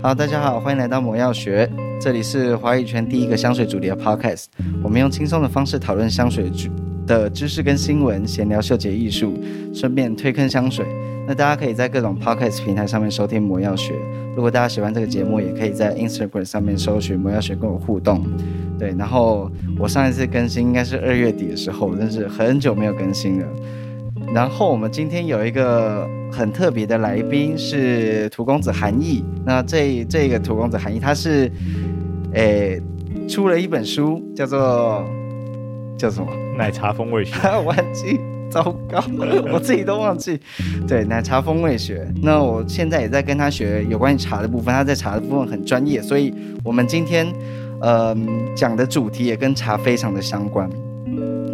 好，大家好，欢迎来到魔药学，这里是华语圈第一个香水主题的 podcast。我们用轻松的方式讨论香水的知识跟新闻，闲聊嗅觉艺术，顺便推坑香水。那大家可以在各种 podcast 平台上面收听魔药学。如果大家喜欢这个节目，也可以在 Instagram 上面搜寻魔药学跟我互动。对，然后我上一次更新应该是二月底的时候，真是很久没有更新了。然后我们今天有一个很特别的来宾是涂公子韩毅。那这这个涂公子韩毅他是，诶，出了一本书，叫做叫什么？奶茶风味学。忘记。糟糕，我自己都忘记。对，奶茶风味学。那我现在也在跟他学有关于茶的部分，他在茶的部分很专业，所以我们今天呃讲的主题也跟茶非常的相关。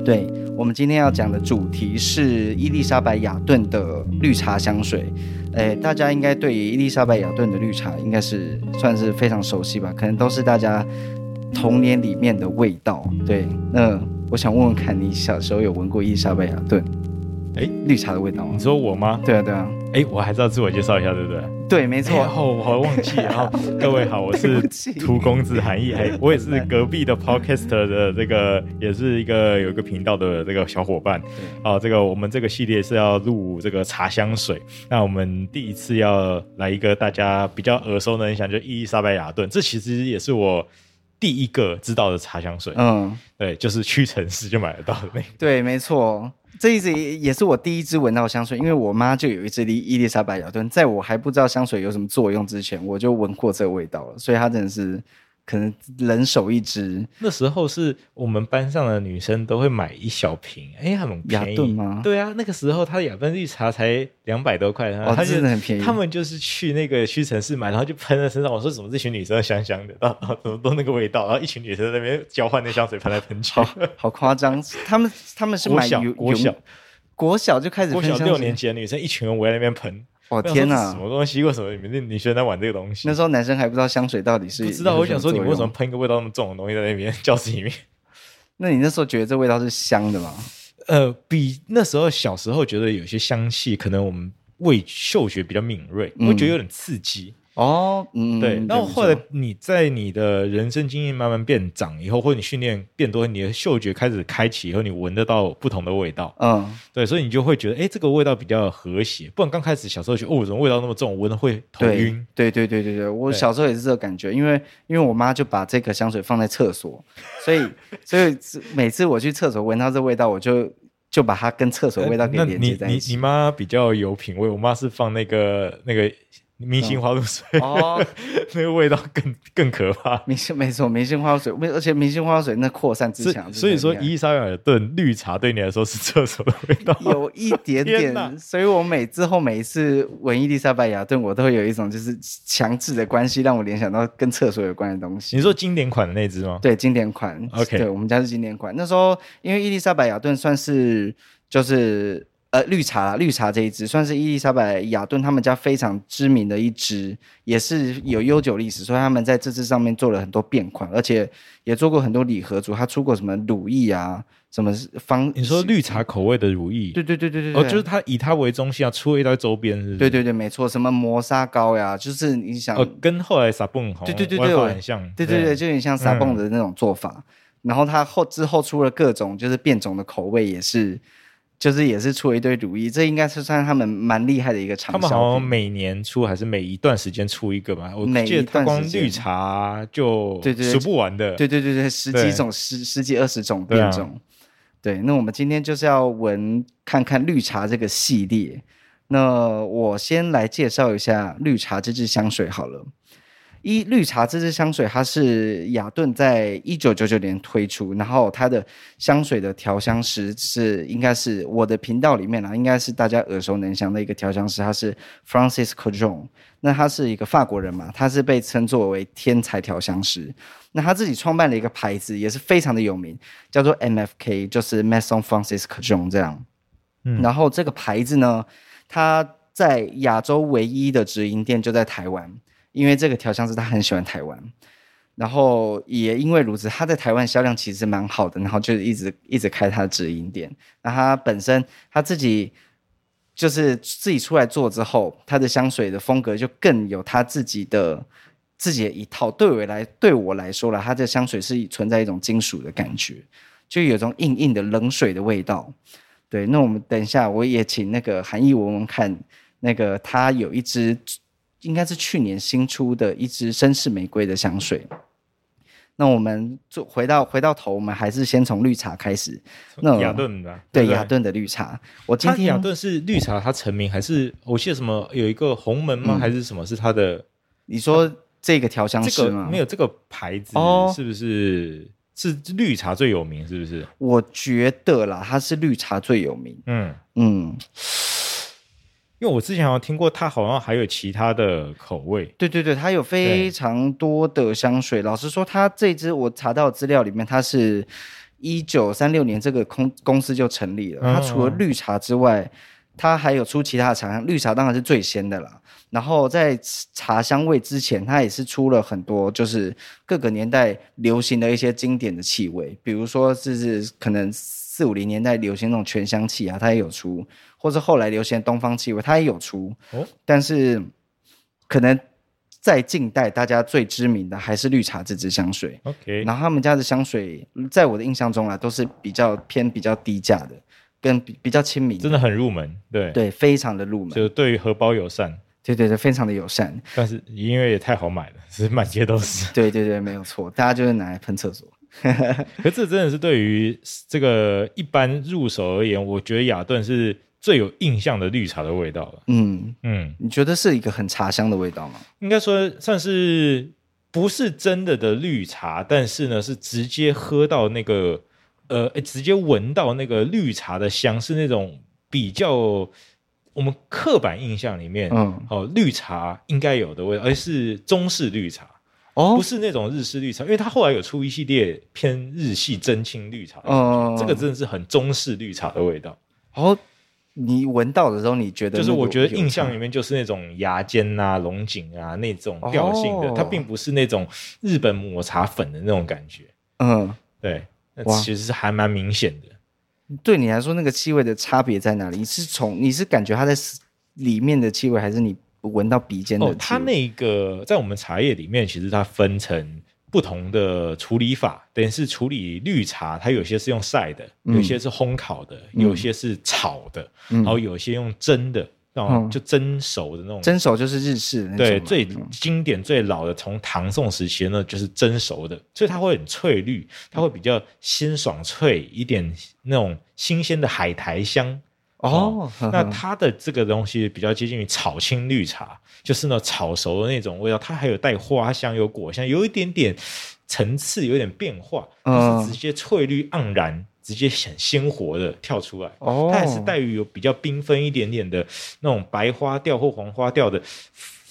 对，我们今天要讲的主题是伊丽莎白雅顿的绿茶香水。诶，大家应该对于伊丽莎白雅顿的绿茶应该是算是非常熟悉吧？可能都是大家童年里面的味道。对，那。我想问问看你小时候有闻过伊丽莎白雅顿，诶，绿茶的味道吗？你说我吗？对啊，对啊。哎，我还是要自我介绍一下，对不对？对，没错。然后，我还忘记。然后各位好，我是涂公子韩奕，哎，我也是隔壁的 Podcaster 的这个，也是一个有一个频道的这个小伙伴。哦，这个我们这个系列是要录这个茶香水。那我们第一次要来一个大家比较耳熟能详，就伊丽莎白雅顿。这其实也是我。第一个知道的茶香水，嗯，对，就是屈臣氏就买得到的那个。对，没错，这一支也是我第一支闻到香水，因为我妈就有一支伊丽莎白雅顿，在我还不知道香水有什么作用之前，我就闻过这个味道了，所以它真的是。可能人手一支，那时候是我们班上的女生都会买一小瓶，哎、欸，很便宜。雅顿吗？对啊，那个时候它的雅顿绿茶才两百多块，哦，它真的很便宜。他们就是去那个屈臣氏买，然后就喷在身上。我说怎么这群女生香香的，啊啊，怎么都那个味道？然后一群女生在那边交换那香水喷来喷去，好好夸张。他们他们是买国小国小，国小就开始喷，国小六年级的女生一群人围在那边喷。我、哦、天哪！什么东西？为什么你们 女生在玩这个东西？那时候男生还不知道香水到底是不知道。我想说，你为什么喷一个味道那么重的东西在那边教室里面？那你那时候觉得这味道是香的吗？呃，比那时候小时候觉得有些香气，可能我们味嗅觉比较敏锐，会、嗯、觉得有点刺激。哦，嗯，对。那后后来你在你的人生经验慢慢变长以后，或者你训练变多，你的嗅觉开始开启以后，你闻得到不同的味道。嗯，对，所以你就会觉得，哎，这个味道比较和谐。不然刚开始小时候觉得，哦，怎么味道那么重，闻了会头晕。对，对，对，对，对，我小时候也是这个感觉，因为因为我妈就把这个香水放在厕所，所以所以每次我去厕所闻到这味道，我就就把它跟厕所味道给连接在一起。你你你妈比较有品味，我妈是放那个那个。明星花露水哦，那个味道更更可怕。明星没错，明星花露水，而且明星花露水那扩散之强。所以说，伊丽莎白雅顿绿茶对你来说是厕所的味道，有一点点。所以我每之后每一次闻伊丽莎白雅顿，我都会有一种就是强制的关系，让我联想到跟厕所有关的东西。你说经典款的那只吗？对，经典款。OK，对，我们家是经典款。那时候因为伊丽莎白雅顿算是就是。呃，绿茶，绿茶这一支算是伊丽莎白雅顿他们家非常知名的一支，也是有悠久历史，所以他们在这支上面做了很多变款，而且也做过很多礼盒组，他出过什么乳液啊，什么方？你说绿茶口味的乳液？对对对对对，哦，就是他以它为中心啊，出了一堆周边，是？对对对，没错，什么磨砂膏呀，就是你想，哦，跟后来撒蹦对对对对，很像，对对对，就有点像撒蹦的那种做法。嗯、然后他后之后出了各种就是变种的口味，也是。就是也是出了一堆主意，这应该是算他们蛮厉害的一个厂商。他们好像每年出还是每一段时间出一个吧？我记得他光绿茶就对对数不完的。对对对对，十几种十十几二十种变种。对，啊、对，那我们今天就是要闻看看绿茶这个系列。那我先来介绍一下绿茶这支香水好了。一绿茶这支香水，它是雅顿在一九九九年推出，然后它的香水的调香师是应该是我的频道里面啊，应该是大家耳熟能详的一个调香师，他是 Francis Kurkdjian。那他是一个法国人嘛，他是被称作为天才调香师。那他自己创办了一个牌子，也是非常的有名，叫做 MFK，就是 Maison Francis Kurkdjian 这样。嗯，然后这个牌子呢，它在亚洲唯一的直营店就在台湾。因为这个调香师他很喜欢台湾，然后也因为如此，他在台湾销量其实蛮好的，然后就一直一直开他的直营店。那他本身他自己就是自己出来做之后，他的香水的风格就更有他自己的自己的一套。对我来，对我来说啦，它的香水是存在一种金属的感觉，就有种硬硬的冷水的味道。对，那我们等一下，我也请那个韩奕闻闻看，那个他有一支，应该是去年新出的一支绅士玫瑰的香水。那我们就回到回到头，我们还是先从绿茶开始。那雅顿的对雅顿的绿茶，我今天雅顿是绿茶，它成名还是我记得什么有一个红门吗？嗯、还是什么是它的？你说这个调香师吗？这个、没有这个牌子哦，是不是是绿茶最有名？是不是？我觉得啦，它是绿茶最有名。嗯嗯。因为我之前好像听过，它好像还有其他的口味。对对对，它有非常多的香水。老实说，它这支我查到资料里面，它是一九三六年这个公公司就成立了。它除了绿茶之外，它还有出其他的茶香。绿茶当然是最先的啦。然后在茶香味之前，它也是出了很多，就是各个年代流行的一些经典的气味，比如说是可能四五零年代流行那种全香气啊，它也有出。或者后来流行的东方气味，它也有出，哦、但是可能在近代大家最知名的还是绿茶这支香水。OK，然后他们家的香水，在我的印象中啊，都是比较偏比较低价的，跟比比较亲民，真的很入门，对对，非常的入门，就对于荷包友善，对对对，非常的友善。但是因为也太好买了，是满街都是。对对对，没有错，大家就是拿来喷厕所。可这真的是对于这个一般入手而言，我觉得雅顿是。最有印象的绿茶的味道了。嗯嗯，你觉得是一个很茶香的味道吗？应该说算是不是真的的绿茶，但是呢，是直接喝到那个呃，直接闻到那个绿茶的香，是那种比较我们刻板印象里面，嗯，哦，绿茶应该有的味道，而是中式绿茶哦，不是那种日式绿茶，因为它后来有出一系列偏日系真青绿茶，哦，这个真的是很中式绿茶的味道，哦。你闻到的时候，你觉得、就是我觉得印象里面就是那种牙尖啊、龙井啊那种调性的，哦、它并不是那种日本抹茶粉的那种感觉。嗯，对，那其实是还蛮明显的。对你来说，那个气味的差别在哪里？你是从你是感觉它在里面的气味，还是你闻到鼻尖的？哦，它那个在我们茶叶里面，其实它分成。不同的处理法，等于是处理绿茶，它有些是用晒的，有些是烘烤的，嗯、有些是炒的，嗯、然后有些用蒸的，然后就蒸熟的那种。蒸熟就是日式的那种。对，最经典、最老的，从唐宋时期呢，就是蒸熟的，所以它会很翠绿，它会比较鲜爽脆一点，那种新鲜的海苔香。哦，哦，那它的这个东西比较接近于炒青绿茶，就是呢炒熟的那种味道，它还有带花香、有果香，有一点点层次，有点变化，它是直接翠绿盎然，直接很鲜活的跳出来。哦，它也是带于有比较缤纷一点点的那种白花调或黄花调的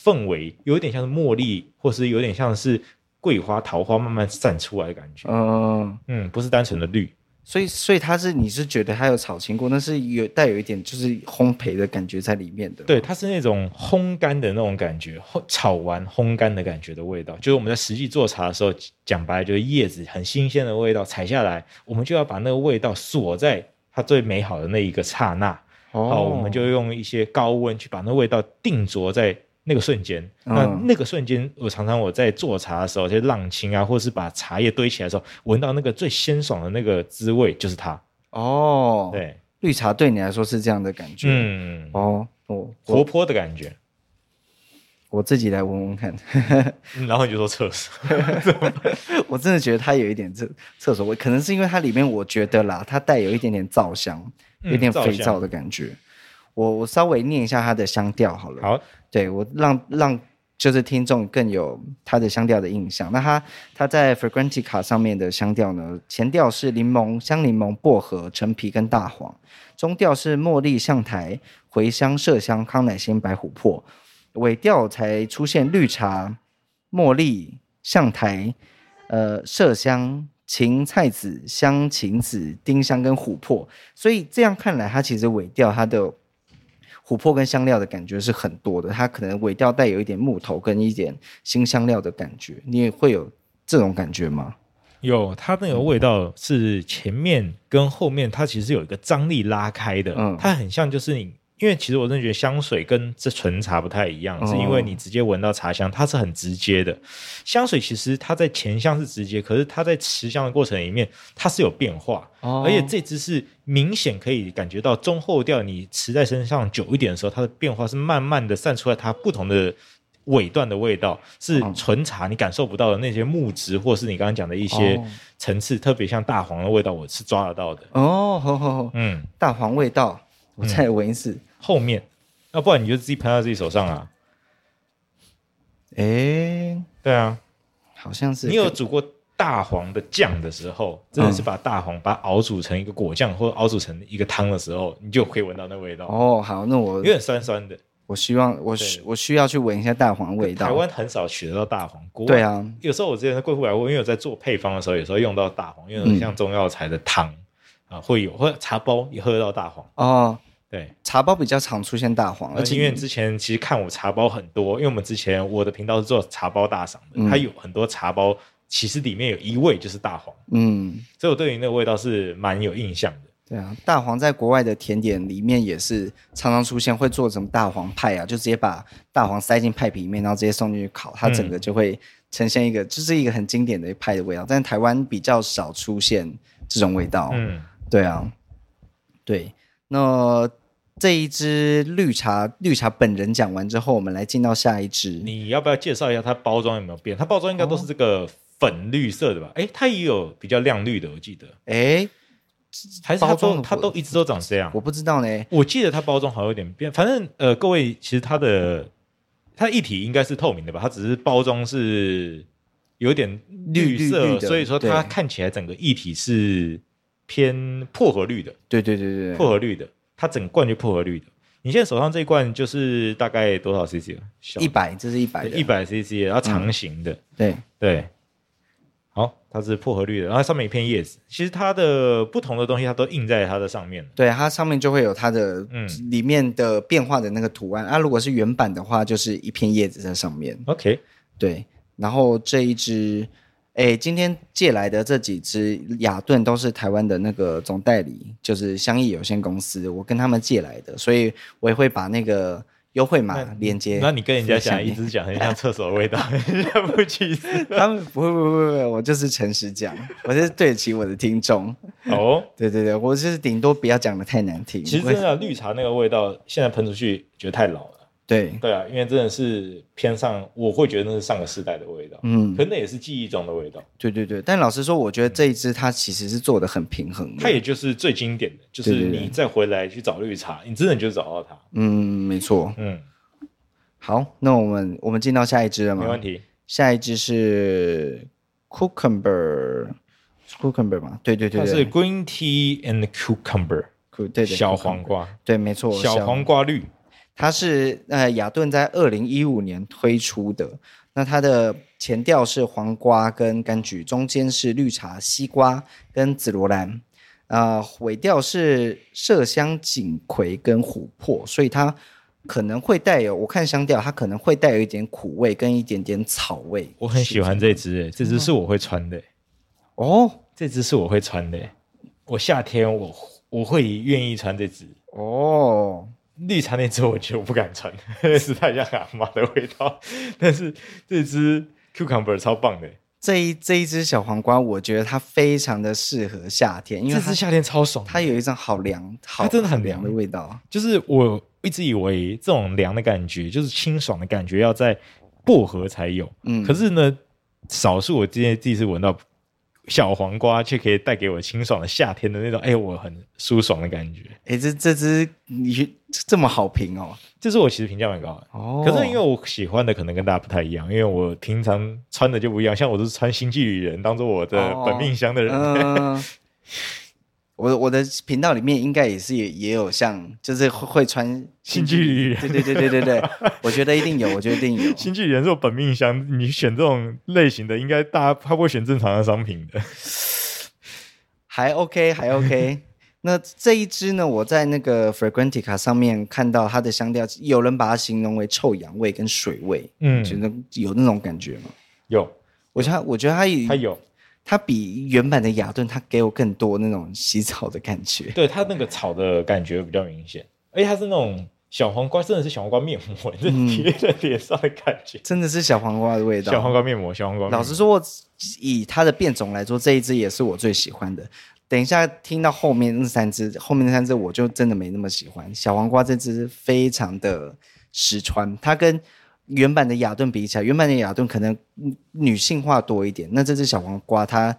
氛围，有一点像是茉莉，或是有点像是桂花、桃花慢慢散出来的感觉。嗯嗯，不是单纯的绿。所以，所以它是你是觉得它有炒青过，那是有带有一点就是烘焙的感觉在里面的。对，它是那种烘干的那种感觉，炒完烘干的感觉的味道。就是我们在实际做茶的时候，讲白就是叶子很新鲜的味道，采下来，我们就要把那个味道锁在它最美好的那一个刹那。哦，好，我们就用一些高温去把那味道定着在。那个瞬间，那那个瞬间，我常常我在做茶的时候，就浪青啊，或者是把茶叶堆起来的时候，闻到那个最鲜爽的那个滋味，就是它。哦，对，绿茶对你来说是这样的感觉。嗯，哦，哦，活泼的感觉。我自己来闻闻看，然后你就说厕所。我真的觉得它有一点厕厕所味，可能是因为它里面，我觉得啦，它带有一点点皂香，有点肥皂的感觉。我我稍微念一下它的香调好了。好。对，我让让就是听众更有它的香调的印象。那它它在 Fragrantica 上面的香调呢？前调是柠檬、香柠檬、薄荷、陈皮跟大黄，中调是茉莉、橡台、茴香、麝香、康乃馨、白琥珀，尾调才出现绿茶、茉莉、象台、呃麝香、芹菜籽、香芹籽、丁香跟琥珀。所以这样看来，它其实尾调它的。琥珀跟香料的感觉是很多的，它可能尾调带有一点木头跟一点新香料的感觉，你也会有这种感觉吗？有，它那个味道是前面跟后面，它其实有一个张力拉开的，嗯，它很像就是你因为其实我真的觉得香水跟这纯茶不太一样，哦、是因为你直接闻到茶香，它是很直接的。香水其实它在前香是直接，可是它在持香的过程里面，它是有变化，哦、而且这支是明显可以感觉到中后调，你持在身上久一点的时候，它的变化是慢慢的散出来，它不同的尾段的味道是纯茶你感受不到的那些木质，或是你刚刚讲的一些层次，哦、特别像大黄的味道，我是抓得到的。哦，好好好，嗯，大黄味道。我再闻一次，嗯、后面，要不然你就自己喷到自己手上啊。哎、欸，对啊，好像是。你有煮过大黄的酱的时候，真的是把大黄把它熬煮成一个果酱，或者熬煮成一个汤的时候，你就可以闻到那味道。哦，好，那我有点酸酸的。我希望我需我需要去闻一下大黄味道。台湾很少取得到大黄，对啊。有时候我之前在贵妇百货，因为我在做配方的时候，有时候用到大黄，因为像中药材的汤、嗯、啊会有，或者茶包也喝得到大黄哦。对，茶包比较常出现大黄，而且因为之前其实看我茶包很多，因为我们之前我的频道是做茶包大赏的，嗯、它有很多茶包，其实里面有一味就是大黄，嗯，所以我对于那个味道是蛮有印象的。对啊，大黄在国外的甜点里面也是常常出现，会做什么大黄派啊，就直接把大黄塞进派皮里面，然后直接送进去烤，它整个就会呈现一个，就、嗯、是一个很经典的一派的味道。但是台湾比较少出现这种味道，嗯，对啊，对，那。这一支绿茶，绿茶本人讲完之后，我们来进到下一支。你要不要介绍一下它包装有没有变？它包装应该都是这个粉绿色的吧？哎、哦，它也有比较亮绿的，我记得。哎，还是它都它都一直都长这样？我不知道呢。我记得它包装好像有点变，反正呃，各位其实它的它液体应该是透明的吧？它只是包装是有点绿色，绿绿绿所以说它看起来整个液体是偏薄荷绿的。对对对对，薄荷绿的。它整罐就薄荷绿的，你现在手上这一罐就是大概多少 CC 啊？一百，这是一百，一百 CC，然后长形的，嗯、对对。好，它是薄荷绿的，然后上面一片叶子。其实它的不同的东西，它都印在它的上面。对，它上面就会有它的嗯里面的变化的那个图案。啊，如果是原版的话，就是一片叶子在上面。OK，对。然后这一支。哎，今天借来的这几支雅顿都是台湾的那个总代理，就是香益有限公司，我跟他们借来的，所以我也会把那个优惠码连接。那你跟人家讲一直讲很像厕所的味道，人家不起，他们不会不会不会，我就是诚实讲，我是对得起我的听众。哦，对对对，我就是顶多不要讲的太难听。其实真的绿茶那个味道，现在喷出去觉得太老了。对对啊，因为真的是偏上，我会觉得那是上个世代的味道，嗯，可那也是记忆中的味道。对对对，但老实说，我觉得这一支它其实是做的很平衡的，它也就是最经典的，就是你再回来去找绿茶，你真的就找到它。嗯，没错。嗯，好，那我们我们进到下一支了吗？没问题。下一支是 cucumber，cucumber 嘛？对对对，它是 green tea and cucumber，对对，小黄瓜，对，没错，小黄瓜绿。它是呃雅顿在二零一五年推出的，那它的前调是黄瓜跟柑橘，中间是绿茶、西瓜跟紫罗兰，啊、呃、尾调是麝香、锦葵跟琥珀，所以它可能会带有，我看香调它可能会带有一点苦味跟一点点草味。我很喜欢这支，这支是我会穿的。哦，这支是我会穿的，我夏天我我会愿意穿这支。哦。绿茶那支我觉得我不敢穿，是太像阿妈的味道。但是这支 cucumber 超棒的，这一这一只小黄瓜，我觉得它非常的适合夏天，因为它这支夏天超爽，它有一种好凉，好它真的很凉的味道。就是我一直以为这种凉的感觉，就是清爽的感觉，要在薄荷才有。嗯，可是呢，少数我今天第一次闻到。小黄瓜却可以带给我清爽的夏天的那种，哎，我很舒爽的感觉。哎，这这支你这么好评哦？这是我其实评价蛮高的。哦，可是因为我喜欢的可能跟大家不太一样，因为我平常穿的就不一样，像我都是穿星际旅人当做我的本命香的人。哦呃我我的频道里面应该也是也也有像，就是会会穿星际旅人，对对对对对对，我觉得一定有，我觉得一定有。星际旅人是我本命香，你选这种类型的，应该大家他不会选正常的商品的。还 OK，还 OK。那这一支呢？我在那个 Fragrantica 上面看到它的香调，有人把它形容为臭氧味跟水味，嗯，觉得有那种感觉吗？有，我觉得我觉得它有，它有。它比原版的雅顿，它给我更多那种洗澡的感觉。对，它那个草的感觉比较明显。而且它是那种小黄瓜，真的是小黄瓜面膜，就贴在脸上的感觉，真的是小黄瓜的味道。小黄瓜面膜，小黄瓜。老实说，以它的变种来说，这一支也是我最喜欢的。等一下听到后面那三支，后面那三支我就真的没那么喜欢。小黄瓜这支非常的实穿，它跟原版的雅顿比起来，原版的雅顿可能女性化多一点，那这只小黄瓜它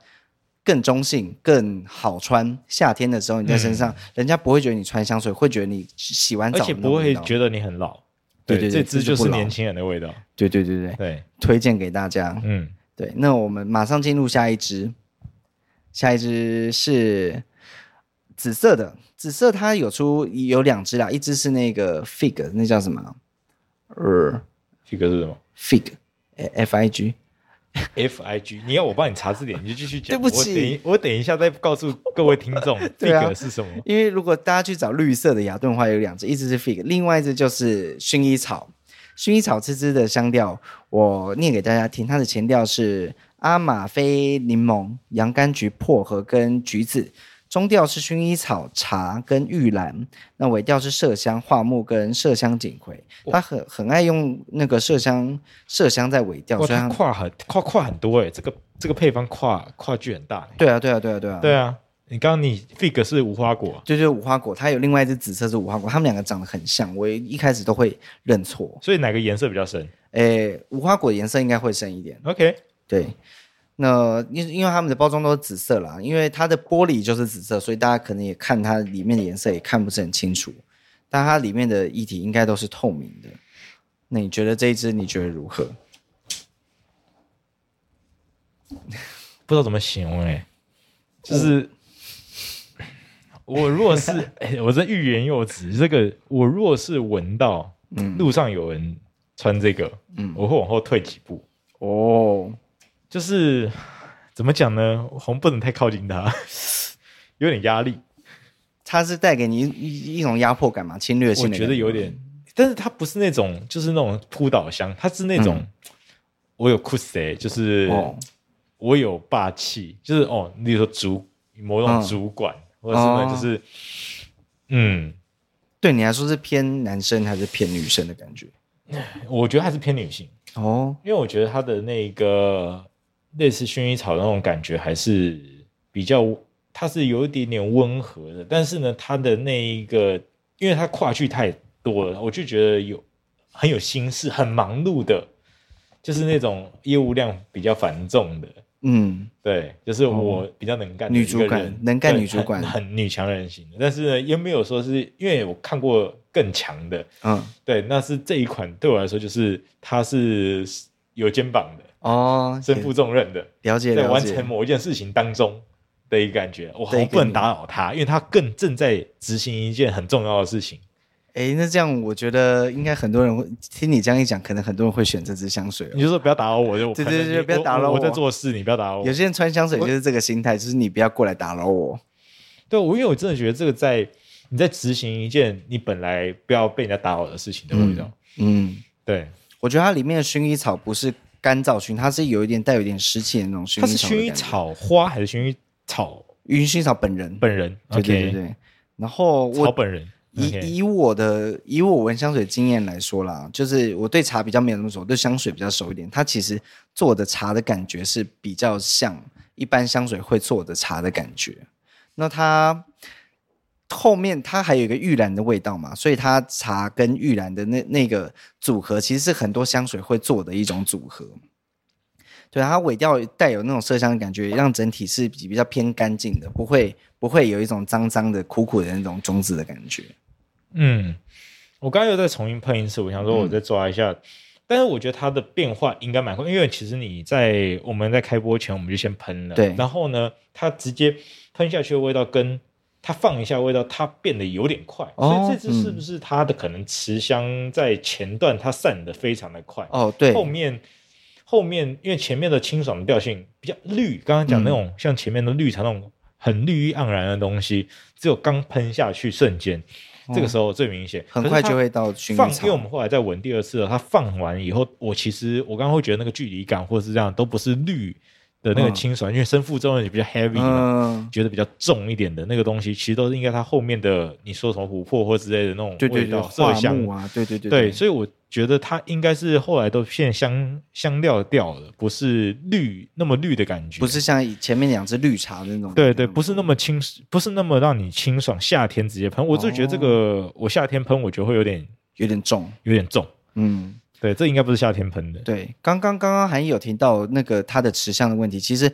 更中性，更好穿。夏天的时候你在身上，嗯、人家不会觉得你穿香水，会觉得你洗完澡，而且不会觉得你很老。对对，对，这支就是年轻人的味道。对对对对对，推荐给大家。嗯，对，那我们马上进入下一支，下一支是紫色的，紫色它有出有两支啦，一只是那个 fig，那叫什么？呃。Fig 是什么？Fig，F I G，F I G。你要我帮你查字典，你就继续讲。对不起，我等我等一下再告诉各位听众，Fig 是什么？因为如果大家去找绿色的雅顿的话，有两只，一只是 Fig，另外一只就是薰衣草。薰衣草这支的香调，我念给大家听，它的前调是阿玛菲柠檬、洋甘菊、薄荷跟橘子。中调是薰衣草、茶跟玉兰，那尾调是麝香、桦木跟麝香锦葵。他很很爱用那个麝香，麝香在尾调，所以跨很跨跨很多哎，这个这个配方跨跨距很大。对啊，对啊，对啊，对啊，对啊。你刚刚你 fig 是无花果，对对，无花果，它有另外一只紫色是无花果，它们两个长得很像，我一开始都会认错。所以哪个颜色比较深？诶，无花果颜色应该会深一点。OK，对。那因因为他们的包装都是紫色啦，因为它的玻璃就是紫色，所以大家可能也看它里面的颜色也看不是很清楚，但它里面的液体应该都是透明的。那你觉得这一支你觉得如何？不知道怎么形容哎，就是我，我若是哎，我这欲言又止，这个我若是闻到路上有人穿这个，嗯，我会往后退几步哦。就是怎么讲呢？红不能太靠近他，有点压力。他是带给你一一种压迫感嘛？侵略性？我觉得有点，但是他不是那种，就是那种扑倒香，他是那种、嗯、我有酷谁，就是我有霸气，就是哦，例如说主某种主管，嗯、或者什么，就是嗯，对你来说是偏男生还是偏女生的感觉？我觉得还是偏女性哦，因为我觉得他的那个。类似薰衣草那种感觉还是比较，它是有一点点温和的，但是呢，它的那一个，因为它跨距太多了，我就觉得有很有心事，很忙碌的，就是那种业务量比较繁重的，嗯，对，就是我比较能干，女主管能干女主管，很女强人型的，但是呢，也没有说是因为我看过更强的，嗯，对，那是这一款对我来说就是它是有肩膀的。哦，身负重任的，了解，在完成某一件事情当中的一个感觉，我好不能打扰他，因为他更正在执行一件很重要的事情。哎，那这样我觉得应该很多人会听你这样一讲，可能很多人会选这支香水。你就说不要打扰我，就对对对，不要打扰我，我在做事，你不要打扰我。有些人穿香水就是这个心态，就是你不要过来打扰我。对，我因为我真的觉得这个在你在执行一件你本来不要被人家打扰的事情的味道。嗯，对，我觉得它里面的薰衣草不是。干燥薰，它是有一点带有一点湿气的那种薰衣草。它是薰衣草花还是薰衣草？薰衣草本人，本人。对对对对。然后我本人以以我的以我闻香水经验来说啦，就是我对茶比较没有那么熟，对香水比较熟一点。它其实做的茶的感觉是比较像一般香水会做的茶的感觉。那它。后面它还有一个玉兰的味道嘛，所以它茶跟玉兰的那那个组合，其实是很多香水会做的一种组合。对，它尾调带有那种麝香的感觉，让整体是比比较偏干净的，不会不会有一种脏脏的、苦苦的那种种子的感觉。嗯，我刚刚又再重新喷一次，我想说我再抓一下，嗯、但是我觉得它的变化应该蛮快，因为其实你在我们在开播前我们就先喷了，对，然后呢，它直接喷下去的味道跟。它放一下味道，它变得有点快，哦、所以这支是不是它的可能持香在前段它散得非常的快？哦？对，后面后面因为前面的清爽的调性比较绿，刚刚讲那种、嗯、像前面的绿茶那种很绿意盎然的东西，只有刚喷下去瞬间，哦、这个时候最明显，很快就会到。放，因为我们后来再闻第二次了，它放完以后，我其实我刚刚会觉得那个距离感或者是这样都不是绿的那个清爽，嗯、因为身负重也比较 heavy 嘛，嗯、觉得比较重一点的那个东西，其实都是应该它后面的你说什么琥珀或之类的那种味道，对对对，麝香啊，对对对，对，所以我觉得它应该是后来都变香香料掉了，不是绿那么绿的感觉，不是像前面两只绿茶那种，对对，不是那么清，不是那么让你清爽。夏天直接喷，我就觉得这个、哦、我夏天喷，我觉得会有点有点重，有点重，嗯。对，这应该不是夏天喷的。对，刚刚刚刚还有提到那个它的持香的问题，其实，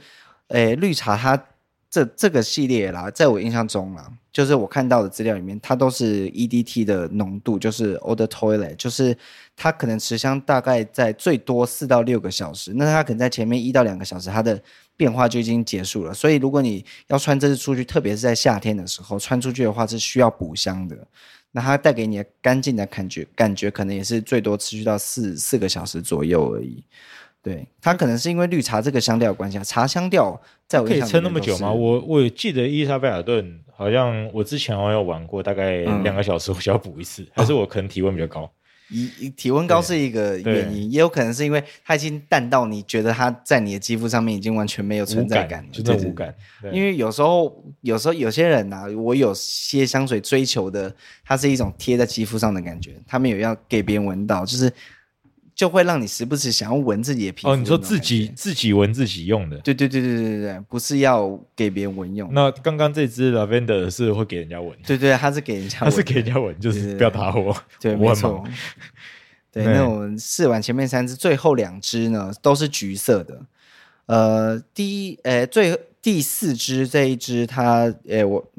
诶，绿茶它这这个系列啦，在我印象中啦，就是我看到的资料里面，它都是 EDT 的浓度，就是 Old Toilet，就是它可能持香大概在最多四到六个小时，那它可能在前面一到两个小时，它的变化就已经结束了。所以如果你要穿这支出去，特别是在夏天的时候穿出去的话，是需要补香的。那它带给你的干净的感觉，感觉可能也是最多持续到四四个小时左右而已。对，它可能是因为绿茶这个香调关系，茶香调在我可以撑那么久吗？我我记得伊丽莎贝尔顿好像我之前好像有玩过，大概两个小时我需要补一次，嗯、还是我可能体温比较高。一体温高是一个原因，也有可能是因为它已经淡到你觉得它在你的肌肤上面已经完全没有存在感了，就这无感。因为有时候，有时候有些人呐、啊，我有些香水追求的，它是一种贴在肌肤上的感觉，他们有要给别人闻到，就是。就会让你时不时想要闻自己的皮肤。哦，你说自己自己闻自己用的？对对对对对对对，不是要给别人闻用。那刚刚这支 Lavender 是会给人家闻？对对，它是给人家闻，它是给人家闻，就是不要打我。对，没错。对，那我们试完前面三支，最后两支呢都是橘色的。呃，第一，呃，最第四支这一支，它，呃，我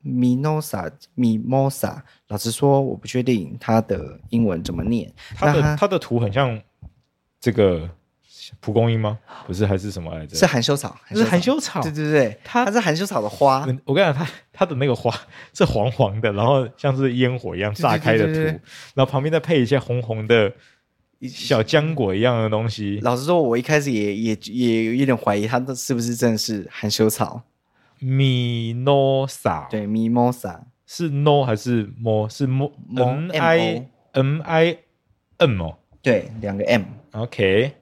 咪。Mimosa Mimosa，老实说，我不确定它的英文怎么念。它的它的图很像这个蒲公英吗？不是，还是什么来着？是含羞草，是含羞草。对对对，它它是含羞草的花。我跟你讲，它它的那个花 是黄黄的，然后像是烟火一样炸开的图，然后旁边再配一些红红的小浆果一样的东西。老实说，我一开始也也也有一点怀疑，它的是不是真的是含羞草。米诺萨，对，米莫萨是 no 还是 mo？是 mo m i m i m 哦，对，两个 m。OK，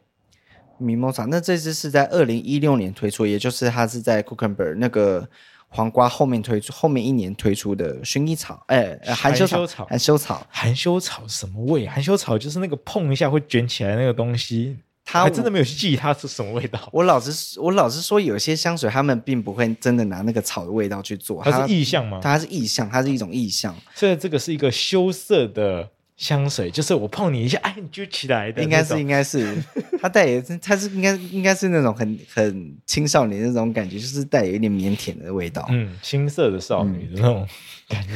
米莫萨，那这支是在二零一六年推出，也就是它是在 Cucumber 那个黄瓜后面推出，后面一年推出的薰衣草，哎，含羞草，含羞草，含羞草什么味？含羞草就是那个碰一下会卷起来那个东西。他还真的没有记它是什么味道。我老实我老实说，有些香水他们并不会真的拿那个草的味道去做。它是意象吗？它是意象，它是一种意象。所以这个是一个羞涩的香水，就是我碰你一下，哎，你就起来的。应该是，应该是，它带有，它是应该应该是那种很很青少年的那种感觉，就是带有一点腼腆的味道。嗯，青涩的少女的那种感觉。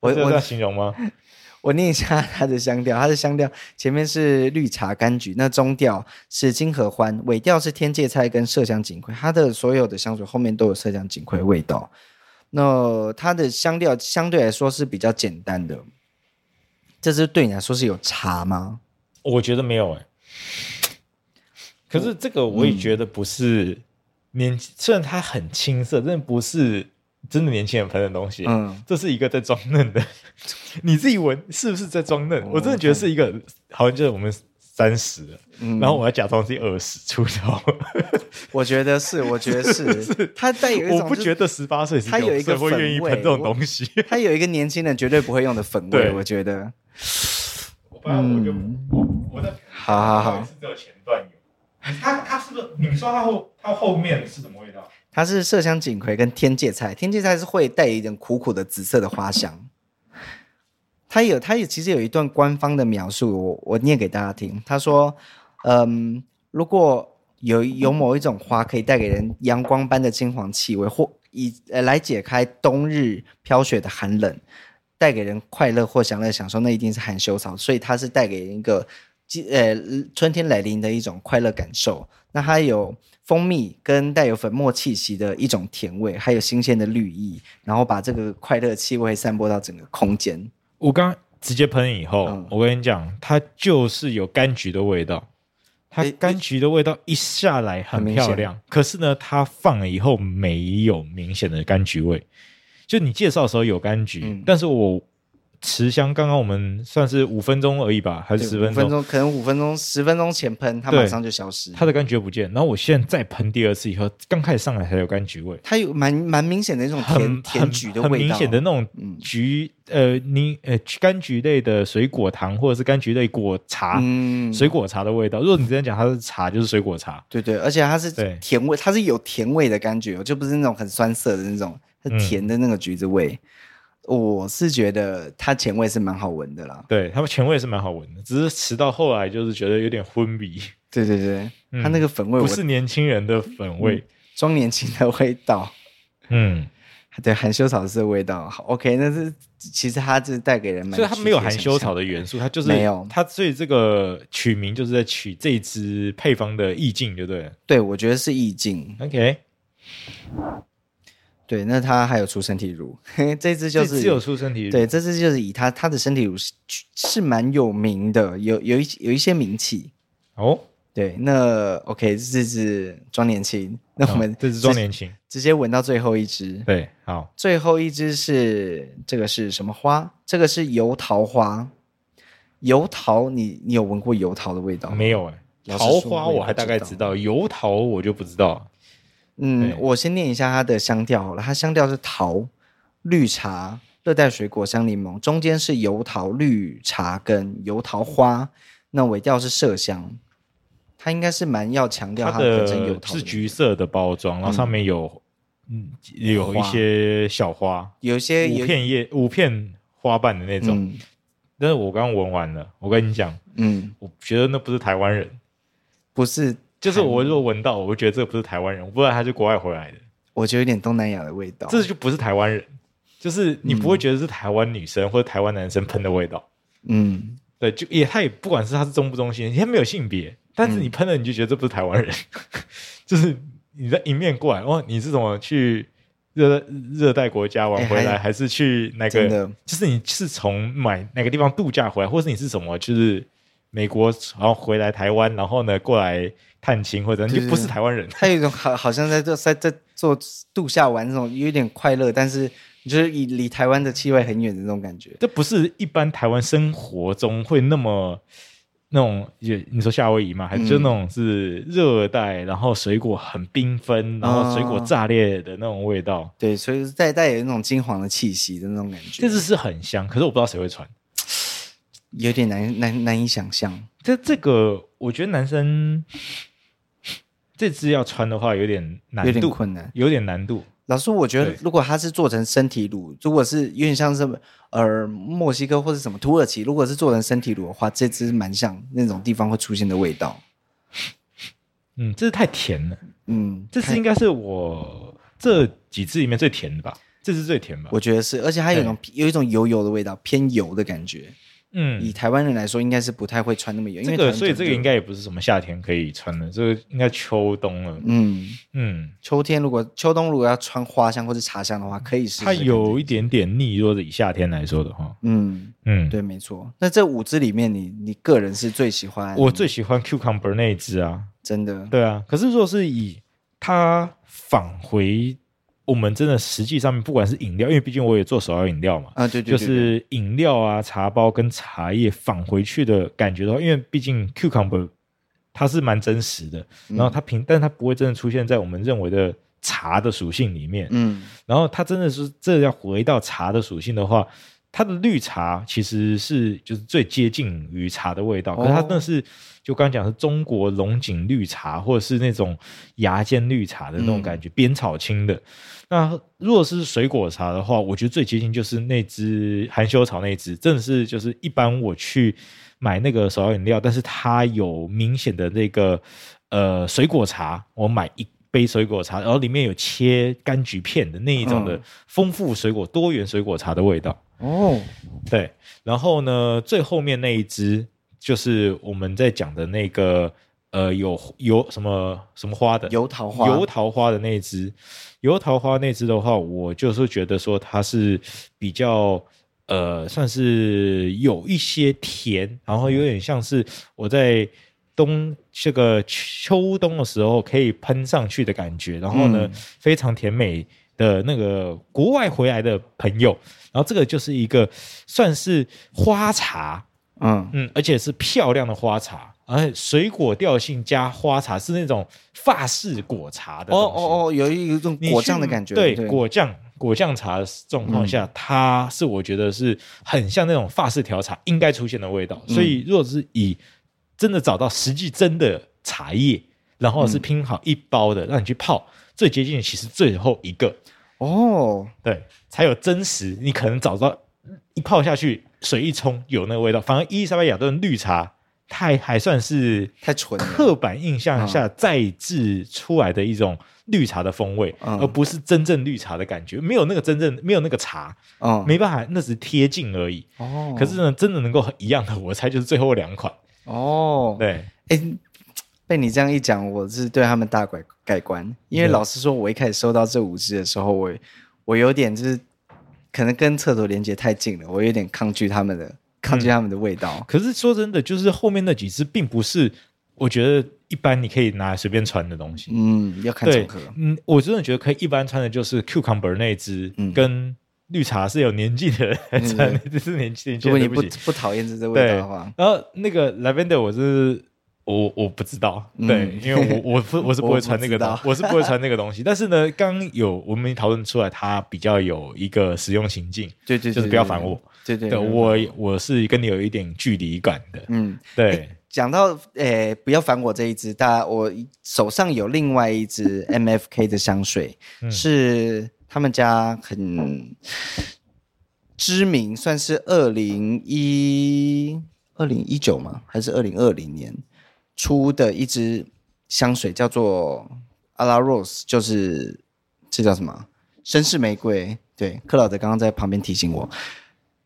我我在形容吗？我念一下它的香调，它的香调前面是绿茶柑橘，那中调是金合欢，尾调是天芥菜跟麝香锦葵。它的所有的香水后面都有麝香锦葵味道。那它的香调相对来说是比较简单的。这支对你来说是有茶吗？我觉得没有诶、可是这个我也觉得不是年，虽然它很青涩，但不是。真的年轻人喷的东西，嗯，这是一个在装嫩的，你自己闻是不是在装嫩？哦、我真的觉得是一个，好像就是我们三十了，嗯，然后我要假装自己二十出头，我觉得是，我觉得是，是它带有一种，我不觉得十八岁是，他有一个会愿意喷这种东西，他有一个年轻人绝对不会用的粉味，对。我觉得，我不然我就、嗯、我我的好好好，是只有前段有，他他是不是？你说他后他后面是什么味道？它是麝香锦葵跟天芥菜，天芥菜是会带一点苦苦的紫色的花香。它有，它也其实有一段官方的描述，我我念给大家听。他说，嗯，如果有有某一种花可以带给人阳光般的金黄气味，或以呃来解开冬日飘雪的寒冷，带给人快乐或享乐享受，那一定是含羞草。所以它是带给人一个，呃，春天来临的一种快乐感受。那它有。蜂蜜跟带有粉末气息的一种甜味，还有新鲜的绿意，然后把这个快乐气味散播到整个空间。我刚直接喷以后，嗯、我跟你讲，它就是有柑橘的味道。它柑橘的味道一下来很漂亮，可是呢，它放了以后没有明显的柑橘味。就你介绍的时候有柑橘，嗯、但是我持香，刚刚我们算是五分钟而已吧，还是十分钟？五分钟，可能五分钟、十分钟前喷，它马上就消失，它的柑橘不见。然后我现在再喷第二次以后，刚开始上来才有柑橘味，它有蛮蛮明显的那种甜甜橘的味道，很明显的那种橘、嗯、呃，你呃柑橘类的水果糖或者是柑橘类果茶，嗯，水果茶的味道。如果你之前讲它是茶，就是水果茶，对对，而且它是甜味，它是有甜味的柑橘，就不是那种很酸涩的那种，是甜的那个橘子味。嗯我是觉得它前味是蛮好闻的啦，对，它们前味是蛮好闻的，只是吃到后来就是觉得有点昏迷。对对对，它、嗯、那个粉味不是年轻人的粉味，装、嗯、年轻的味道。嗯，对，含羞草是的味道。好，OK，那是其实它是带给人蛮，所以它没有含羞草的元素，它就是没有它，所以这个取名就是在取这支配方的意境，就对了。对，我觉得是意境。OK。对，那他还有出身体乳，这只就是只有出身体乳。对，这只就是以他他的身体乳是是蛮有名的，有有一有一些名气哦。对，那 OK，这是装年轻，那我们、哦、这只装年轻，直接闻到最后一支。对，好，最后一支是这个是什么花？这个是油桃花。油桃，你你有闻过油桃的味道？没有哎、欸，桃花我还大概知道，油桃我就不知道。嗯，我先念一下它的香调好了。它香调是桃、绿茶、热带水果、香柠檬，中间是油桃、绿茶跟油桃花。那尾调是麝香。它应该是蛮要强调它的，是橘色的包装，然后上面有嗯有一些小花，有一些五片叶、五片花瓣的那种。嗯、但是我刚闻完了，我跟你讲，嗯，我觉得那不是台湾人，不是。就是我如果闻到，我会觉得这个不是台湾人，我不知道他是国外回来的。我觉得有点东南亚的味道。这就不是台湾人，就是你不会觉得是台湾女生或者台湾男生喷的味道。嗯，对，就也他也不管是他是中不中性，他没有性别，但是你喷了你就觉得这不是台湾人。嗯、就是你在迎面过来，哦，你是怎么去热热带国家玩回来，欸、还，还是去那个？就是你是从买哪个地方度假回来，或是你是什么？就是美国然后回来台湾，然后呢过来。探亲或者你就不是台湾人，他有一种好，好像在做在在做度假玩那种，有点快乐，但是就是离离台湾的气味很远的那种感觉。这不是一般台湾生活中会那么那种，你说夏威夷嘛，还是就那种是热带，然后水果很缤纷，然后水果炸裂的那种味道。哦、对，所以带带有那种金黄的气息的那种感觉。这支是很香，可是我不知道谁会穿，有点难难难以想象。这这个，我觉得男生。这只要穿的话有点难度，有点困难，有点难度。老师，我觉得如果它是做成身体乳，如果是有点像是呃墨西哥或者什么土耳其，如果是做成身体乳的话，这支蛮像那种地方会出现的味道。嗯，这是太甜了。嗯，这支应该是我这几支里面最甜的吧？这支最甜吧？我觉得是，而且它有一种有一种油油的味道，偏油的感觉。嗯，以台湾人来说，应该是不太会穿那么油。这个，所以这个应该也不是什么夏天可以穿的，这个应该秋冬了。嗯嗯，秋天如果秋冬如果要穿花香或者茶香的话，可以试试。它有一点点腻，如果以夏天来说的话。嗯嗯，对，没错。那这五支里面你，你你个人是最喜欢？我最喜欢 Cucumber 那一支啊，真的。对啊，可是如果是以它返回。我们真的实际上面，不管是饮料，因为毕竟我也做手摇饮料嘛，啊，对对，对，就是饮料啊、茶包跟茶叶返回去的感觉的话，因为毕竟 cucumber 它是蛮真实的，然后它平，嗯、但是它不会真的出现在我们认为的茶的属性里面，嗯，然后它真的是这要回到茶的属性的话，它的绿茶其实是就是最接近于茶的味道，可是它那是就刚刚讲是中国龙井绿茶，或者是那种芽尖绿茶的那种感觉，嗯、边草青的。那如果是水果茶的话，我觉得最接近就是那只含羞草那只，真的是就是一般我去买那个手摇饮料，但是它有明显的那个呃水果茶，我买一杯水果茶，然后里面有切柑橘片的那一种的丰富水果、嗯、多元水果茶的味道哦，对，然后呢，最后面那一只就是我们在讲的那个呃有有什么什么花的油桃花，油桃花的那一只。油桃花那只的话，我就是觉得说它是比较呃，算是有一些甜，然后有点像是我在冬这个秋冬的时候可以喷上去的感觉，然后呢，嗯、非常甜美的那个国外回来的朋友，然后这个就是一个算是花茶，嗯嗯，而且是漂亮的花茶，而且水果调性加花茶是那种法式果茶的。哦哦哦，有一种果酱的感觉，对，对果酱果酱茶的状况下，嗯、它是我觉得是很像那种法式调茶应该出现的味道。嗯、所以，若是以真的找到实际真的茶叶，然后是拼好一包的，嗯、让你去泡，最接近其实最后一个。哦，对，才有真实。你可能找到一泡下去，水一冲有那个味道。反而伊丽莎白雅顿绿茶，它还，还算是太纯，刻板印象下再制出来的一种绿茶的风味，嗯、而不是真正绿茶的感觉。没有那个真正没有那个茶，嗯、没办法，那只是贴近而已。哦，可是呢，真的能够一样的，我猜就是最后两款。哦，对，哎。被你这样一讲，我是对他们大改改观。因为老实说，我一开始收到这五支的时候，我我有点就是可能跟厕所连接太近了，我有点抗拒他们的抗拒他们的味道。嗯、可是说真的，就是后面那几支并不是我觉得一般你可以拿来随便穿的东西。嗯，要看场合。嗯，我真的觉得可以一般穿的，就是 Cucumber 那支，嗯、跟绿茶是有年纪的人穿，这是年纪。如果你不不讨厌这支味道的话，然后那个 Lavender 我是。我我不知道，对，因为我我不我是不会传那个东，我是不会传那个东西。但是呢，刚有我们讨论出来，它比较有一个使用情境，对对，就是不要烦我，对对，我我是跟你有一点距离感的，嗯，对。讲到诶，不要烦我这一支，大家我手上有另外一支 MFK 的香水，是他们家很知名，算是二零一二零一九吗？还是二零二零年？出的一支香水叫做阿拉 Rose，就是这叫什么？绅士玫瑰。对，克劳德刚刚在旁边提醒我，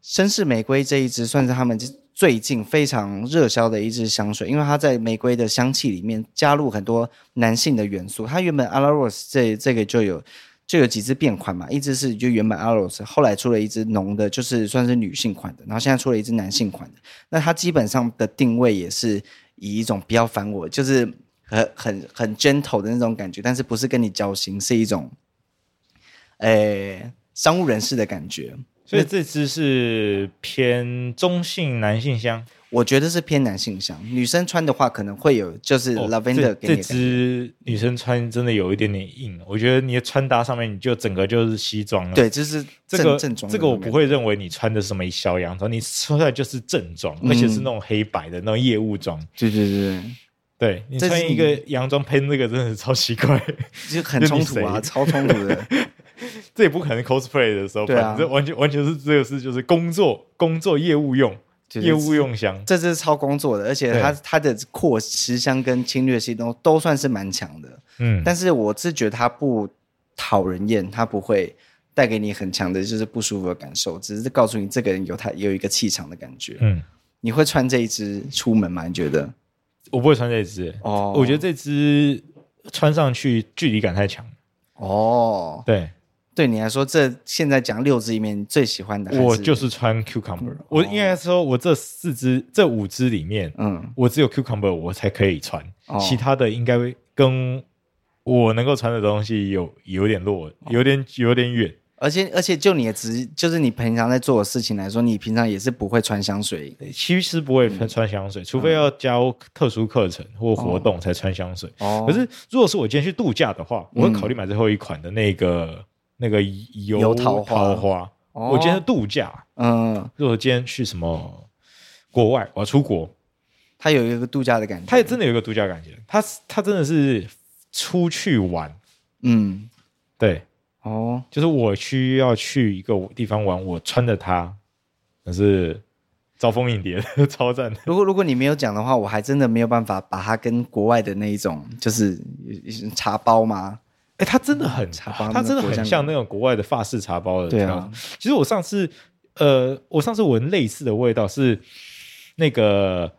绅士玫瑰这一支算是他们最近非常热销的一支香水，因为它在玫瑰的香气里面加入很多男性的元素。它原本阿拉 Rose 这这个就有就有几支变款嘛，一支是就原本阿拉 Rose，后来出了一支浓的，就是算是女性款的，然后现在出了一支男性款的。那它基本上的定位也是。以一种比较烦我，就是很很很 gentle 的那种感觉，但是不是跟你交心，是一种，诶、商务人士的感觉。所以这只是偏中性男性香，我觉得是偏男性香。女生穿的话可能会有，就是 lavender、哦。这支女生穿真的有一点点硬，我觉得你的穿搭上面你就整个就是西装了。对，就是这个正装。这个我不会认为你穿的是什么小洋装，你穿出来就是正装，嗯、而且是那种黑白的那种业务装。对对对对，你穿一个洋装喷那个真的是超奇怪，就很冲突啊，超冲突的。这也不可能 cosplay 的时候，对啊，这完全完全是这个是就是工作工作业务用，业务用箱，这是超工作的，而且它它的扩持香跟侵略性都都算是蛮强的，嗯，但是我是觉得它不讨人厌，它不会带给你很强的就是不舒服的感受，只是告诉你这个人有他有一个气场的感觉，嗯，你会穿这一支出门吗？你觉得？我不会穿这一支，哦，我觉得这支穿上去距离感太强，哦，对。对你来说，这现在讲六支里面最喜欢的，我就是穿 cucumber。我应该说，我这四支、这五支里面，嗯，我只有 cucumber 我才可以穿，其他的应该跟我能够穿的东西有有点落，有点有点远。而且而且，就你的职，就是你平常在做的事情来说，你平常也是不会穿香水，其实不会穿香水，除非要教特殊课程或活动才穿香水。哦，可是如果是我今天去度假的话，我会考虑买最后一款的那个。那个油桃花，哦。我今天度假，嗯，如果今天去什么国外，我要出国，他有一个度假的感觉，他也真的有一个度假感觉，他他真的是出去玩，嗯，对，哦，就是我需要去一个地方玩，我穿着它，可是招蜂引蝶 超赞。如果如果你没有讲的话，我还真的没有办法把它跟国外的那一种，就是茶包吗？哎，它真的很茶包，它真的很像那种国外的法式茶包的。对啊，其实我上次，呃，我上次闻类似的味道是那个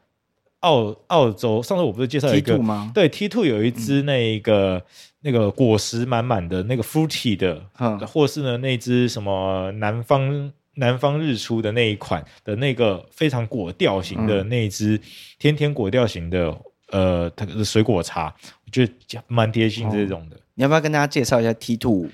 澳澳洲。上次我不是介绍一个 T2 吗？对，T two 有一支那个、嗯、那个果实满满的那个 fruity 的，嗯、或是呢那支什么南方南方日出的那一款的那个非常果调型的那一支甜甜果调型的，呃，它的水果茶，我觉得蛮贴心这种的。哦你要不要跟大家介绍一下 T two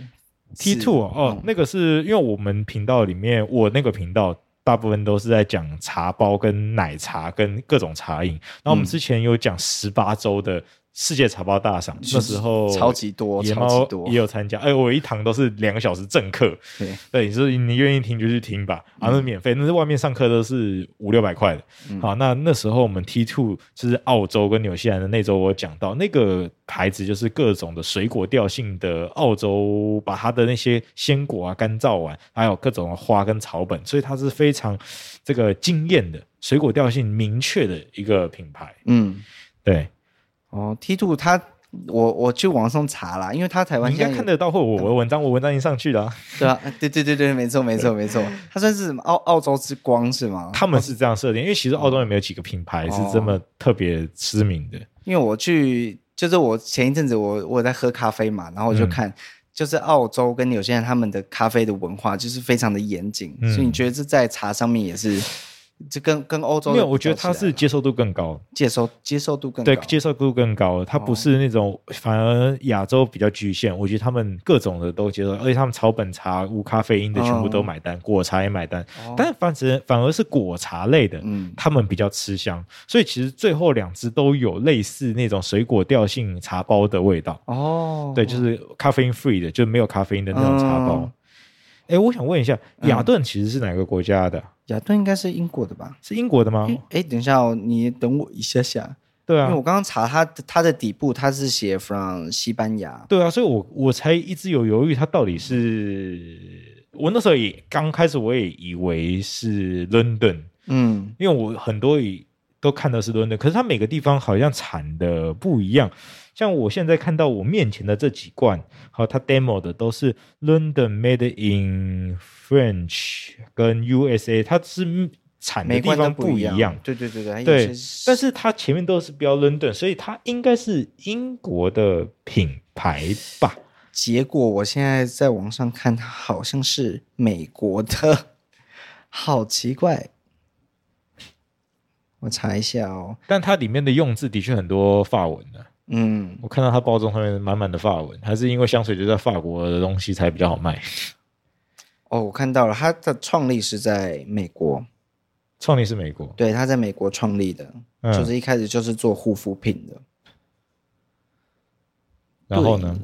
T two 哦，那个是因为我们频道里面，我那个频道大部分都是在讲茶包跟奶茶跟各种茶饮，然后我们之前有讲十八周的。世界茶包大赏那时候超级多，超级多也有参加。哎，我一堂都是两个小时正课。对对，所以你愿意听就去听吧，啊，那是免费。那是外面上课都是五六百块的。好，那那时候我们 T two 就是澳洲跟纽西兰的那周，我讲到那个牌子就是各种的水果调性的澳洲，把它的那些鲜果啊干燥完，还有各种的花跟草本，所以它是非常这个惊艳的水果调性明确的一个品牌。嗯，对。哦，T two 他，我我去网上查啦，因为他台湾应该看得到，或我的文章，我文章已经上去了，对啊，对对对对，没错没错没错，他 算是澳澳洲之光是吗？他们是这样设定，因为其实澳洲也没有几个品牌是这么特别知名的。因为我去，就是我前一阵子我我在喝咖啡嘛，然后我就看，就是澳洲跟纽西兰他们的咖啡的文化就是非常的严谨，所以你觉得这在茶上面也是。这跟跟欧洲没有，我觉得它是接受度更高，接受接受度更高，对，接受度更高。它不是那种，反而亚洲比较局限。我觉得他们各种的都接受，而且他们草本茶、无咖啡因的全部都买单，果茶也买单。但反正反而是果茶类的，他们比较吃香。所以其实最后两支都有类似那种水果调性茶包的味道。哦，对，就是咖啡因 free 的，就是没有咖啡因的那种茶包。哎，我想问一下，雅顿其实是哪个国家的？雅顿应该是英国的吧？是英国的吗？哎，等一下哦，你等我一下下。对啊，因为我刚刚查它，它的底部它是写 from 西班牙。对啊，所以我我才一直有犹豫，它到底是……我那时候也刚开始我也以为是伦敦，嗯，因为我很多都看的是伦敦，可是它每个地方好像产的不一样。像我现在看到我面前的这几罐，好，它 demo 的都是 London Made in French 跟 USA，它是产的地方不一样。一样对对对对，对。但是它前面都是标 London，所以它应该是英国的品牌吧？结果我现在在网上看，它好像是美国的，好奇怪。我查一下哦，但它里面的用字的确很多法文的。嗯，我看到它包装上面满满的法文，还是因为香水就在法国的东西才比较好卖。哦，我看到了，它的创立是在美国，创立是美国，对，它在美国创立的，嗯、就是一开始就是做护肤品的。然后呢？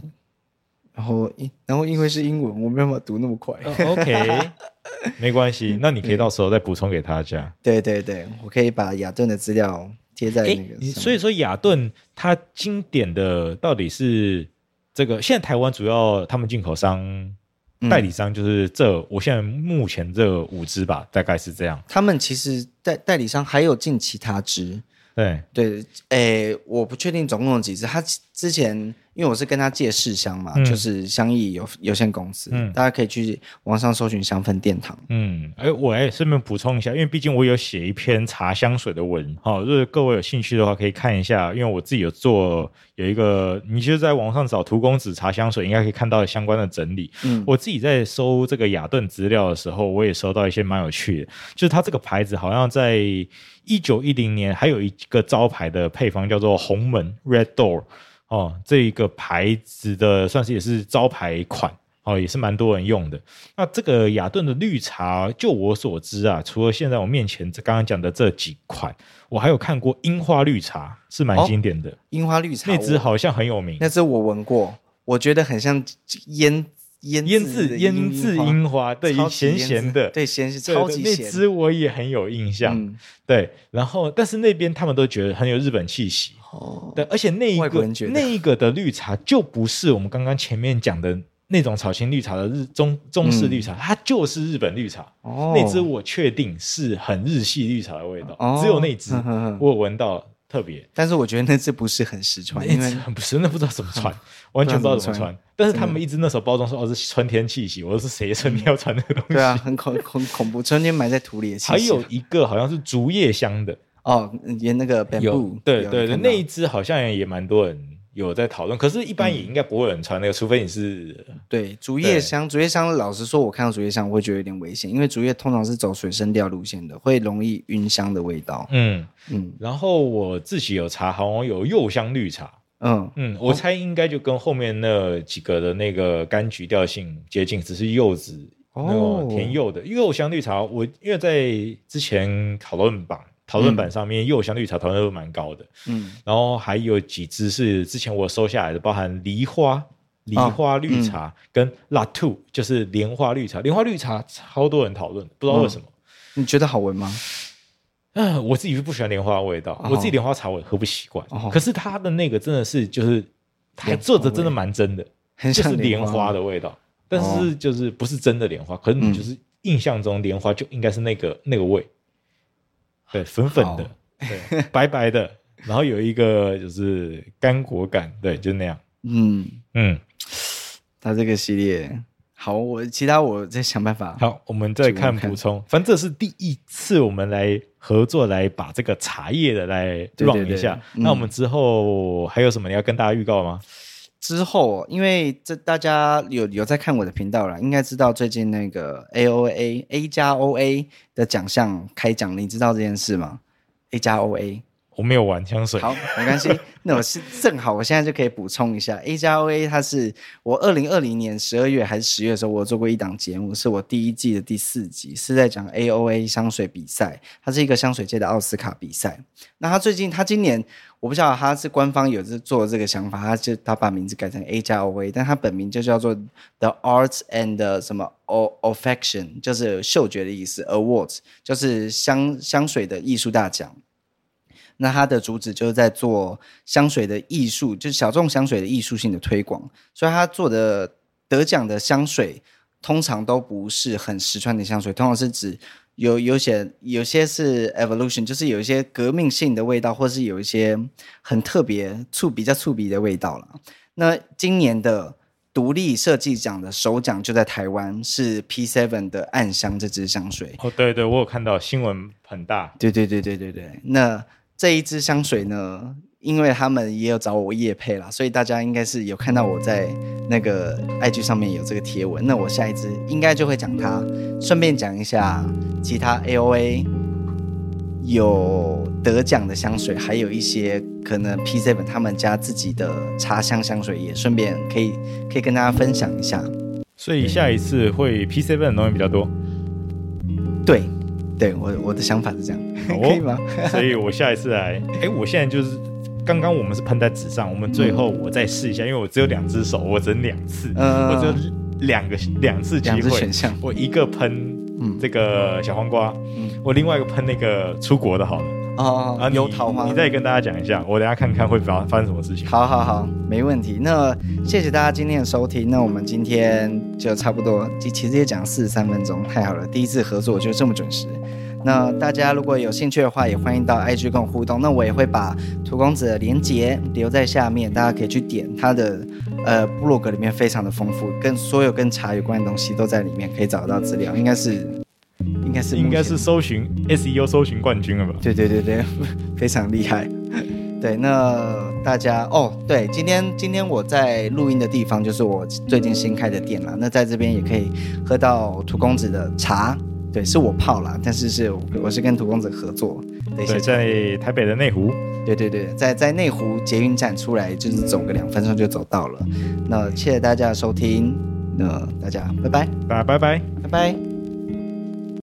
然后因，然后因为是英文，我没办法读那么快。哦、OK，没关系，那你可以到时候再补充给大家。对对对，我可以把雅顿的资料。贴在那个，所以说雅顿它经典的到底是这个？现在台湾主要他们进口商、代理商就是这，我现在目前这五支吧，大概是这样。他们其实代代理商还有进其他支，对对，诶，我不确定总共有几支。他之前。因为我是跟他借试香嘛，嗯、就是香艺有有限公司，嗯、大家可以去网上搜寻香氛殿堂。嗯，哎，我哎顺便补充一下，因为毕竟我有写一篇茶香水的文，好，如果各位有兴趣的话，可以看一下。因为我自己有做有一个，你其实在网上找荼公子茶香水，应该可以看到相关的整理。嗯，我自己在搜这个雅顿资料的时候，我也收到一些蛮有趣的，就是它这个牌子好像在一九一零年还有一个招牌的配方叫做红门 （Red Door）。哦，这一个牌子的算是也是招牌款，哦，也是蛮多人用的。那这个雅顿的绿茶，就我所知啊，除了现在我面前这刚刚讲的这几款，我还有看过樱花绿茶，是蛮经典的。哦、樱花绿茶那支好像很有名，那支我闻过，我觉得很像腌腌腌制腌制樱花，对，咸咸的，对，咸是超级咸。那支我也很有印象，嗯、对。然后，但是那边他们都觉得很有日本气息。哦，对，而且那一个那一个的绿茶就不是我们刚刚前面讲的那种草青绿茶的日中中式绿茶，嗯、它就是日本绿茶。哦，那只我确定是很日系绿茶的味道，哦、只有那只我闻到特别。但是我觉得那只不是很实穿，因为很不是，那不知道怎么穿，完全不知道怎么穿。但是他们一直那时候包装说哦是春天气息，我说是谁春天要穿那个东西？对啊，很恐很恐怖，春天埋在土里的气息。还有一个好像是竹叶香的。哦，也那个 bamboo，对对对，那一支好像也蛮多人有在讨论，可是，一般也应该不会有人穿那个，除非你是对竹叶香。竹叶香，老实说，我看到竹叶香，我会觉得有点危险，因为竹叶通常是走水生调路线的，会容易晕香的味道。嗯嗯。然后我自己有查，好像有柚香绿茶，嗯嗯，我猜应该就跟后面那几个的那个柑橘调性接近，只是柚子那种甜柚的柚香绿茶。我因为在之前讨论榜讨论版上面，柚香绿茶讨论度蛮高的。嗯，然后还有几支是之前我收下来的，包含梨花梨花绿茶跟 Latour 就是莲花绿茶，莲花绿茶超多人讨论，不知道为什么。你觉得好闻吗？嗯，我自己是不喜欢莲花的味道，我自己莲花茶我也喝不习惯。可是它的那个真的是，就是它做的真的蛮真的，很像莲花。的味道，但是就是不是真的莲花，可是你就是印象中莲花就应该是那个那个味，对，粉粉的，对，白白的，然后有一个就是干果感，对，就那样。嗯嗯，它这个系列。好，我其他我再想办法。好，我们再看补充。反正这是第一次我们来合作，来把这个茶叶的来 run 一下。那我们之后还有什么你要跟大家预告吗？之后，因为这大家有有在看我的频道了，应该知道最近那个 A O A A 加 O A 的奖项开奖，你知道这件事吗？A 加 O A。我没有玩香水，好，没关系。那我是正好，我现在就可以补充一下，A 加 O A，它是我二零二零年十二月还是十月的时候，我做过一档节目，是我第一季的第四集，是在讲 A O A 香水比赛，它是一个香水界的奥斯卡比赛。那他最近，他今年我不知道他是官方有这做这个想法，他就他把名字改成 A 加 O A，但他本名就叫做 The Arts and 什么 Olfaction，就是嗅觉的意思，Awards 就是香香水的艺术大奖。那它的主旨就是在做香水的艺术，就是小众香水的艺术性的推广。所以他做的得奖的香水，通常都不是很实穿的香水，通常是指有有些有些是 evolution，就是有一些革命性的味道，或是有一些很特别触比较触鼻的味道了。那今年的独立设计奖的首奖就在台湾，是 P Seven 的暗香这支香水。哦，对对，我有看到新闻很大。对对对对对对，那。这一支香水呢，因为他们也有找我夜配啦，所以大家应该是有看到我在那个 IG 上面有这个贴文。那我下一支应该就会讲它，顺便讲一下其他 AOA 有得奖的香水，还有一些可能 P7 他们家自己的茶香香水，也顺便可以可以跟大家分享一下。所以下一次会 P7 的东西比较多。对。对我我的想法是这样，哦、可以吗？所以我下一次来，哎，我现在就是刚刚我们是喷在纸上，我们最后我再试一下，因为我只有两只手，我只能两次，嗯、我只有两个两次机会，选项，我一个喷这个小黄瓜，嗯、我另外一个喷那个出国的，好了。哦，啊，油桃花，你再跟大家讲一下，我等下看看会发发生什么事情。好好好，没问题。那谢谢大家今天的收听。那我们今天就差不多，其实也讲四十三分钟，太好了，第一次合作就这么准时。那大家如果有兴趣的话，也欢迎到 IG 跟我互动。那我也会把涂公子的连接留在下面，大家可以去点他的呃部落格里面非常的丰富，跟所有跟茶有关的东西都在里面，可以找到资料，应该是。应该是应该是搜寻 SEO 搜寻冠军了吧？对对对对，非常厉害。对，那大家哦，对，今天今天我在录音的地方就是我最近新开的店啦。那在这边也可以喝到涂公子的茶，对，是我泡啦，但是是我是跟涂公子合作。对，在台北的内湖。对对对，在在内湖捷运站出来就是走个两分钟就走到了。那谢谢大家的收听，那大家拜拜，拜拜拜拜拜。